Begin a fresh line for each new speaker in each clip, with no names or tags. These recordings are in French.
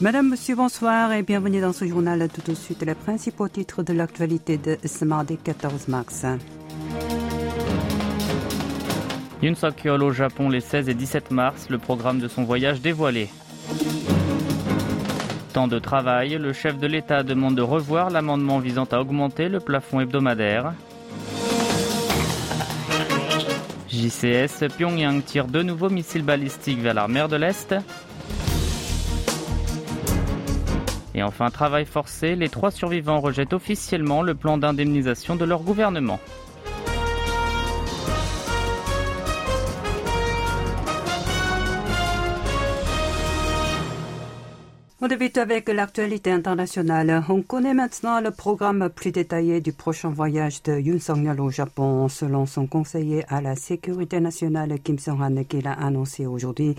Madame, Monsieur, bonsoir et bienvenue dans ce journal. Tout de suite, les principaux titres de l'actualité de ce mardi 14 mars.
Yoon Suk-yeol au Japon les 16 et 17 mars, le programme de son voyage dévoilé. Temps de travail, le chef de l'État demande de revoir l'amendement visant à augmenter le plafond hebdomadaire. JCS, Pyongyang tire deux nouveaux missiles balistiques vers la mer de l'Est. Et enfin, travail forcé, les trois survivants rejettent officiellement le plan d'indemnisation de leur gouvernement.
On débute avec l'actualité internationale. On connaît maintenant le programme plus détaillé du prochain voyage de Yoon Song-yeol au Japon, selon son conseiller à la sécurité nationale Kim Song-han qui l'a annoncé aujourd'hui.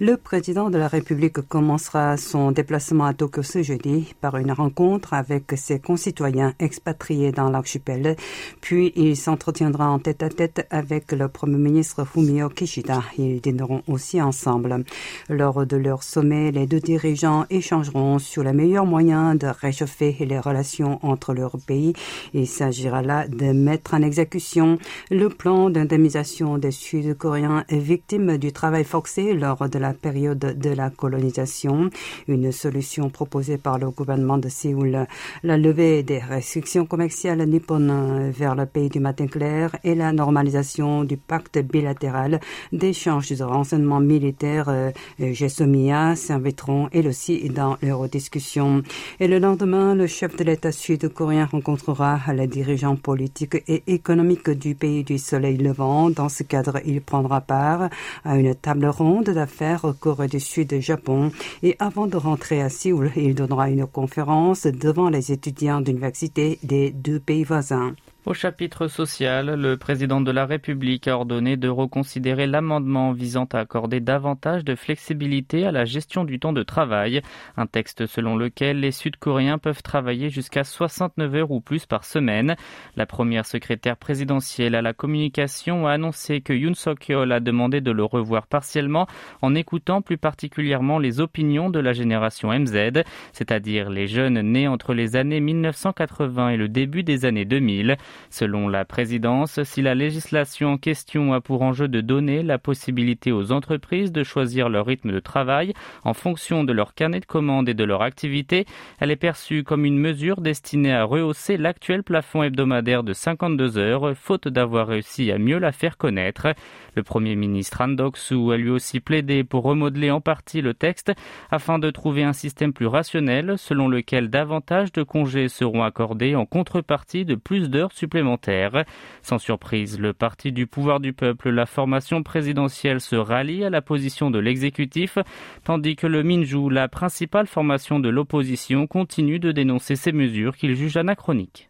Le président de la République commencera son déplacement à Tokyo ce jeudi par une rencontre avec ses concitoyens expatriés dans l'archipel. Puis il s'entretiendra en tête à tête avec le premier ministre Fumio Kishida. Ils dîneront aussi ensemble. Lors de leur sommet, les deux dirigeants échangeront sur les meilleurs moyens de réchauffer les relations entre leurs pays. Il s'agira là de mettre en exécution le plan d'indemnisation des Sud-Coréens victimes du travail forcé lors de la période de la colonisation. Une solution proposée par le gouvernement de Séoul. La levée des restrictions commerciales nippones vers le pays du matin clair et la normalisation du pacte bilatéral d'échange de renseignements militaires euh, GESOMIA s'inviteront elles aussi dans leurs discussions. Et le lendemain, le chef de l'État sud-coréen rencontrera les dirigeants politiques et économiques du pays du soleil levant. Dans ce cadre, il prendra part à une table ronde d'affaires Corée du Sud et Japon. Et avant de rentrer à Séoul, il donnera une conférence devant les étudiants d'université des deux pays voisins.
Au chapitre social, le président de la République a ordonné de reconsidérer l'amendement visant à accorder davantage de flexibilité à la gestion du temps de travail, un texte selon lequel les Sud-Coréens peuvent travailler jusqu'à 69 heures ou plus par semaine. La première secrétaire présidentielle à la communication a annoncé que Yoon Suk-yeol a demandé de le revoir partiellement en écoutant plus particulièrement les opinions de la génération MZ, c'est-à-dire les jeunes nés entre les années 1980 et le début des années 2000. Selon la présidence, si la législation en question a pour enjeu de donner la possibilité aux entreprises de choisir leur rythme de travail en fonction de leur carnet de commandes et de leur activité, elle est perçue comme une mesure destinée à rehausser l'actuel plafond hebdomadaire de 52 heures, faute d'avoir réussi à mieux la faire connaître. Le Premier ministre Han Dok-soo a lui aussi plaidé pour remodeler en partie le texte afin de trouver un système plus rationnel selon lequel davantage de congés seront accordés en contrepartie de plus d'heures supplémentaires. Sans surprise, le parti du pouvoir du peuple, la formation présidentielle, se rallie à la position de l'exécutif, tandis que le Minju, la principale formation de l'opposition, continue de dénoncer ces mesures qu'il juge anachroniques.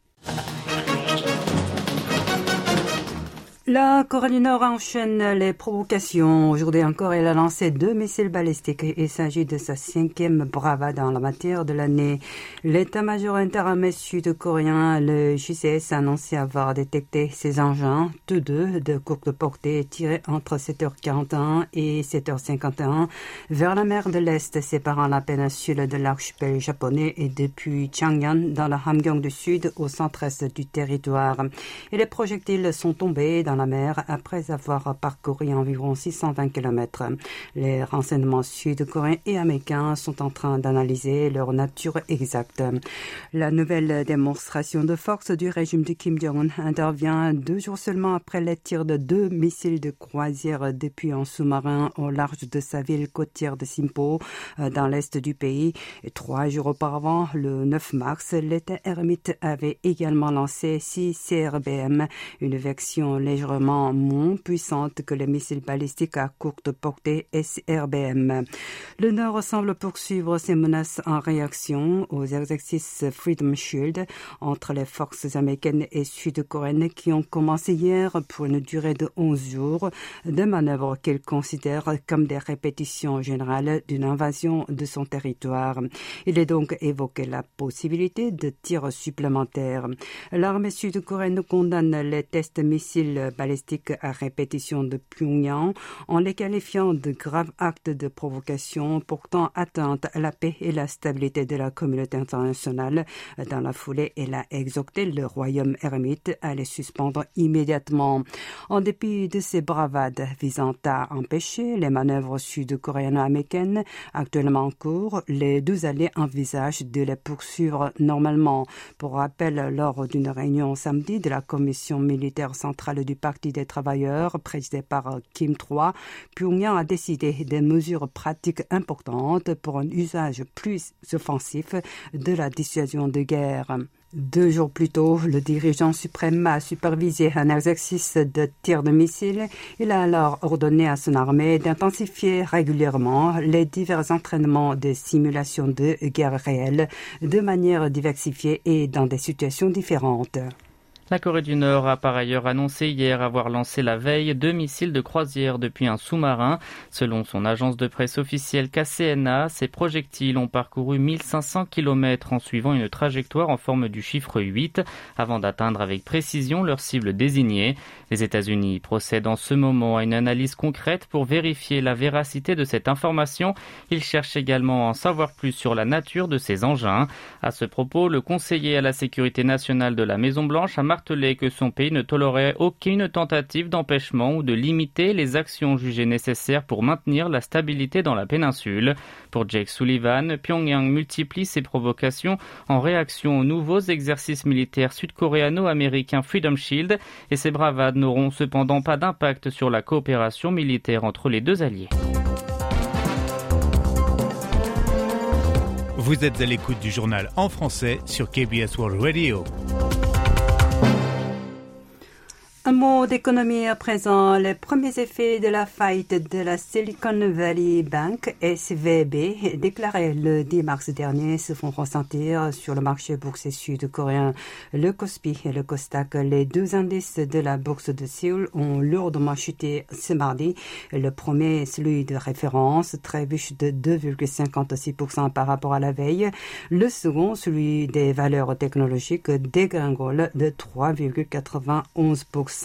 La Corée du Nord enchaîne les provocations. Aujourd'hui encore, elle a lancé deux missiles balistiques. Il s'agit de sa cinquième bravade dans la matière de l'année. L'état-major interarmé sud-coréen, le JCS, a annoncé avoir détecté ces engins, tous deux de courte portée, tirés entre 7h41 et 7h51 vers la mer de l'Est, séparant la péninsule de l'archipel japonais et depuis Changyan dans la Hamgyong du Sud au centre-est du territoire. Et les projectiles sont tombés dans la mer après avoir parcouru environ 620 km. Les renseignements sud-coréens et américains sont en train d'analyser leur nature exacte. La nouvelle démonstration de force du régime de Kim Jong-un intervient deux jours seulement après les tirs de deux missiles de croisière depuis un sous-marin au large de sa ville côtière de Simpo, euh, dans l'est du pays. Trois jours auparavant, le 9 mars, l'État ermite avait également lancé six CRBM, une version légèrement moins puissante que les missiles balistiques à courte portée SRBM. Le Nord semble poursuivre ses menaces en réaction aux exercices Freedom Shield entre les forces américaines et sud-coréennes qui ont commencé hier pour une durée de 11 jours, de manœuvres qu'il considère comme des répétitions générales d'une invasion de son territoire. Il est donc évoqué la possibilité de tirs supplémentaires. L'armée sud-coréenne condamne les tests missiles balistiques à répétition de Pyongyang en les qualifiant de graves actes de provocation portant atteinte à la paix et la stabilité de la communauté internationale. Dans la foulée, elle a exhorté le royaume ermite à les suspendre immédiatement. En dépit de ces bravades visant à empêcher les manœuvres sud-coréano-américaines actuellement en cours, les deux alliés envisagent de les poursuivre normalement. Pour rappel, lors d'une réunion samedi de la commission militaire centrale du Parti des travailleurs, présidée par Kim III, Pyongyang a décidé des mesures pratiques importantes pour un usage plus offensif de la dissuasion de guerre. Deux jours plus tôt, le dirigeant suprême a supervisé un exercice de tir de missiles. Il a alors ordonné à son armée d'intensifier régulièrement les divers entraînements de simulation de guerre réelle de manière diversifiée et dans des situations différentes.
La Corée du Nord a par ailleurs annoncé hier avoir lancé la veille deux missiles de croisière depuis un sous-marin. Selon son agence de presse officielle KCNA, ces projectiles ont parcouru 1500 km en suivant une trajectoire en forme du chiffre 8 avant d'atteindre avec précision leur cible désignée. Les États-Unis procèdent en ce moment à une analyse concrète pour vérifier la véracité de cette information. Ils cherchent également à en savoir plus sur la nature de ces engins. À ce propos, le conseiller à la sécurité nationale de la Maison-Blanche a que son pays ne tolérait aucune tentative d'empêchement ou de limiter les actions jugées nécessaires pour maintenir la stabilité dans la péninsule. Pour Jake Sullivan, Pyongyang multiplie ses provocations en réaction aux nouveaux exercices militaires sud-coréano-américains Freedom Shield et ces bravades n'auront cependant pas d'impact sur la coopération militaire entre les deux alliés.
Vous êtes à l'écoute du journal en français sur KBS World Radio.
Un mot d'économie à présent. Les premiers effets de la faillite de la Silicon Valley Bank, SVB, déclarée le 10 mars dernier, se font ressentir sur le marché boursier sud-coréen. Le Kospi et le Kostak, les deux indices de la bourse de Séoul, ont lourdement chuté ce mardi. Le premier, celui de référence, trébuche de 2,56% par rapport à la veille. Le second, celui des valeurs technologiques, dégringole de 3,91%.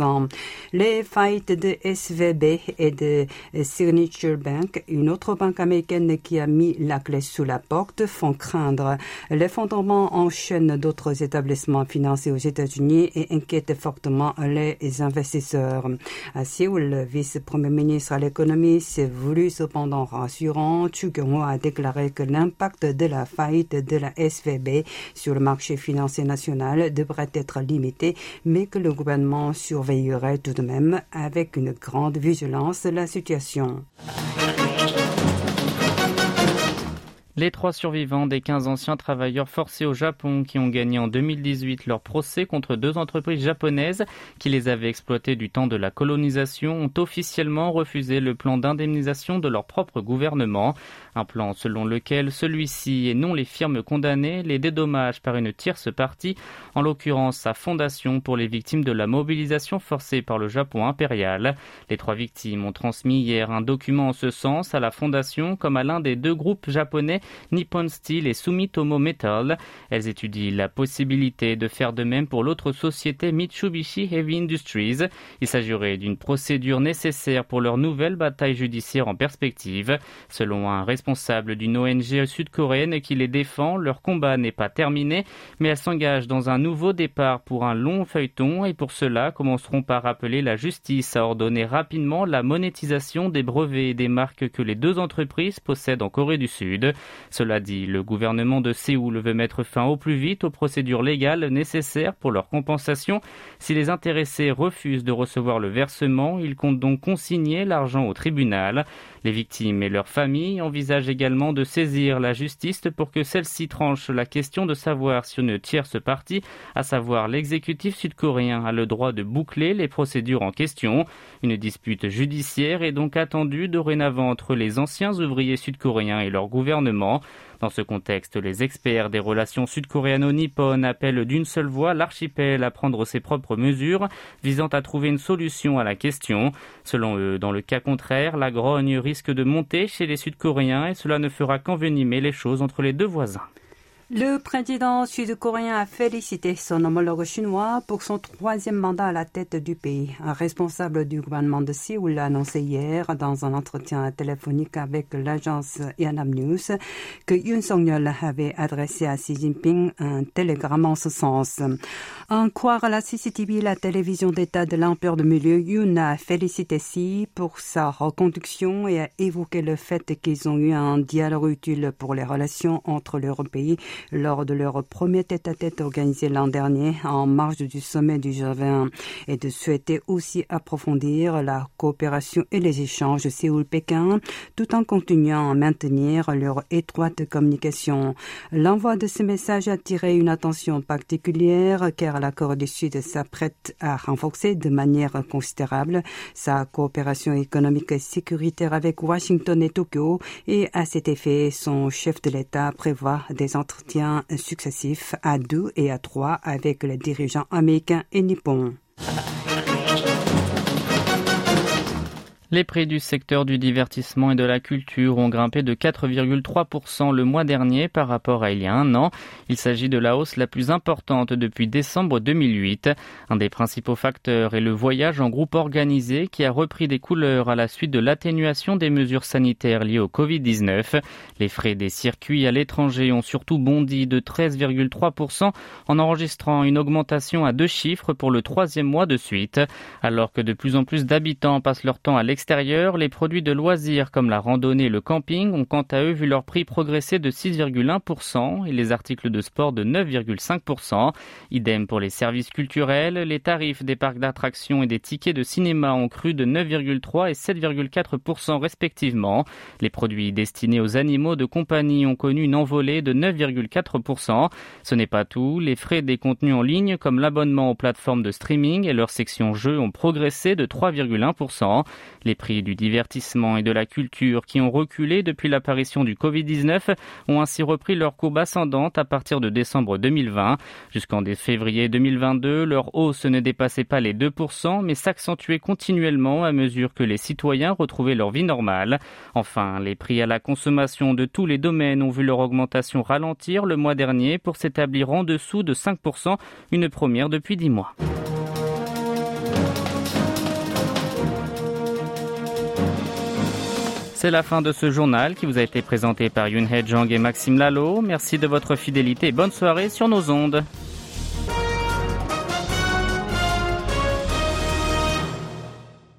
Les faillites de SVB et de Signature Bank, une autre banque américaine qui a mis la clé sous la porte, font craindre l'effondrement en chaîne d'autres établissements financiers aux États-Unis et inquiètent fortement les investisseurs. À Séoul, le vice-premier ministre à l'économie s'est voulu cependant rassurant. Chu a déclaré que l'impact de la faillite de la SVB sur le marché financier national devrait être limité, mais que le gouvernement sur surveillerait tout de même avec une grande vigilance la situation.
Les trois survivants des 15 anciens travailleurs forcés au Japon qui ont gagné en 2018 leur procès contre deux entreprises japonaises qui les avaient exploités du temps de la colonisation ont officiellement refusé le plan d'indemnisation de leur propre gouvernement. Un plan selon lequel celui-ci et non les firmes condamnées les dédommagent par une tierce partie, en l'occurrence sa fondation pour les victimes de la mobilisation forcée par le Japon impérial. Les trois victimes ont transmis hier un document en ce sens à la fondation comme à l'un des deux groupes japonais Nippon Steel et Sumitomo Metal. Elles étudient la possibilité de faire de même pour l'autre société Mitsubishi Heavy Industries. Il s'agirait d'une procédure nécessaire pour leur nouvelle bataille judiciaire en perspective. Selon un responsable d'une ONG sud-coréenne qui les défend, leur combat n'est pas terminé, mais elles s'engagent dans un nouveau départ pour un long feuilleton et pour cela commenceront par rappeler la justice à ordonner rapidement la monétisation des brevets et des marques que les deux entreprises possèdent en Corée du Sud. Cela dit, le gouvernement de Séoul veut mettre fin au plus vite aux procédures légales nécessaires pour leur compensation. Si les intéressés refusent de recevoir le versement, ils comptent donc consigner l'argent au tribunal. Les victimes et leurs familles envisagent également de saisir la justice pour que celle-ci tranche la question de savoir si une tierce partie, à savoir l'exécutif sud-coréen, a le droit de boucler les procédures en question. Une dispute judiciaire est donc attendue dorénavant entre les anciens ouvriers sud-coréens et leur gouvernement. Dans ce contexte, les experts des relations sud-coréano-nippones appellent d'une seule voix l'archipel à prendre ses propres mesures visant à trouver une solution à la question. Selon eux, dans le cas contraire, la grogne risque de monter chez les Sud-Coréens et cela ne fera qu'envenimer les choses entre les deux voisins.
Le président sud-coréen a félicité son homologue chinois pour son troisième mandat à la tête du pays. Un responsable du gouvernement de Séoul l'a annoncé hier dans un entretien téléphonique avec l'agence Yanam News que Yoon Song-yeol avait adressé à Xi Jinping un télégramme en ce sens. En croire la CCTV, la télévision d'État de l'Empire de Milieu, Yoon a félicité Xi pour sa reconduction et a évoqué le fait qu'ils ont eu un dialogue utile pour les relations entre leurs pays lors de leur premier tête-à-tête organisé l'an dernier en marge du sommet du G20 et de souhaiter aussi approfondir la coopération et les échanges Séoul-Pékin tout en continuant à maintenir leur étroite communication. L'envoi de ce message a attiré une attention particulière car la Corée du Sud s'apprête à renforcer de manière considérable sa coopération économique et sécuritaire avec Washington et Tokyo et à cet effet, son chef de l'État prévoit des entretiens successifs à deux et à trois avec les dirigeants américains et nippons.
Les prix du secteur du divertissement et de la culture ont grimpé de 4,3% le mois dernier par rapport à il y a un an. Il s'agit de la hausse la plus importante depuis décembre 2008. Un des principaux facteurs est le voyage en groupe organisé qui a repris des couleurs à la suite de l'atténuation des mesures sanitaires liées au Covid-19. Les frais des circuits à l'étranger ont surtout bondi de 13,3% en enregistrant une augmentation à deux chiffres pour le troisième mois de suite. Alors que de plus en plus d'habitants passent leur temps à l'extérieur, les produits de loisirs comme la randonnée et le camping ont quant à eux vu leur prix progresser de 6,1% et les articles de sport de 9,5%. Idem pour les services culturels, les tarifs des parcs d'attractions et des tickets de cinéma ont cru de 9,3 et 7,4% respectivement. Les produits destinés aux animaux de compagnie ont connu une envolée de 9,4%. Ce n'est pas tout, les frais des contenus en ligne comme l'abonnement aux plateformes de streaming et leur section jeux ont progressé de 3,1%. Les prix du divertissement et de la culture qui ont reculé depuis l'apparition du Covid-19 ont ainsi repris leur courbe ascendante à partir de décembre 2020. Jusqu'en février 2022, leur hausse ne dépassait pas les 2%, mais s'accentuait continuellement à mesure que les citoyens retrouvaient leur vie normale. Enfin, les prix à la consommation de tous les domaines ont vu leur augmentation ralentir le mois dernier pour s'établir en dessous de 5%, une première depuis 10 mois. C'est la fin de ce journal qui vous a été présenté par Yun He Jong et Maxime Lalo. Merci de votre fidélité et bonne soirée sur nos ondes.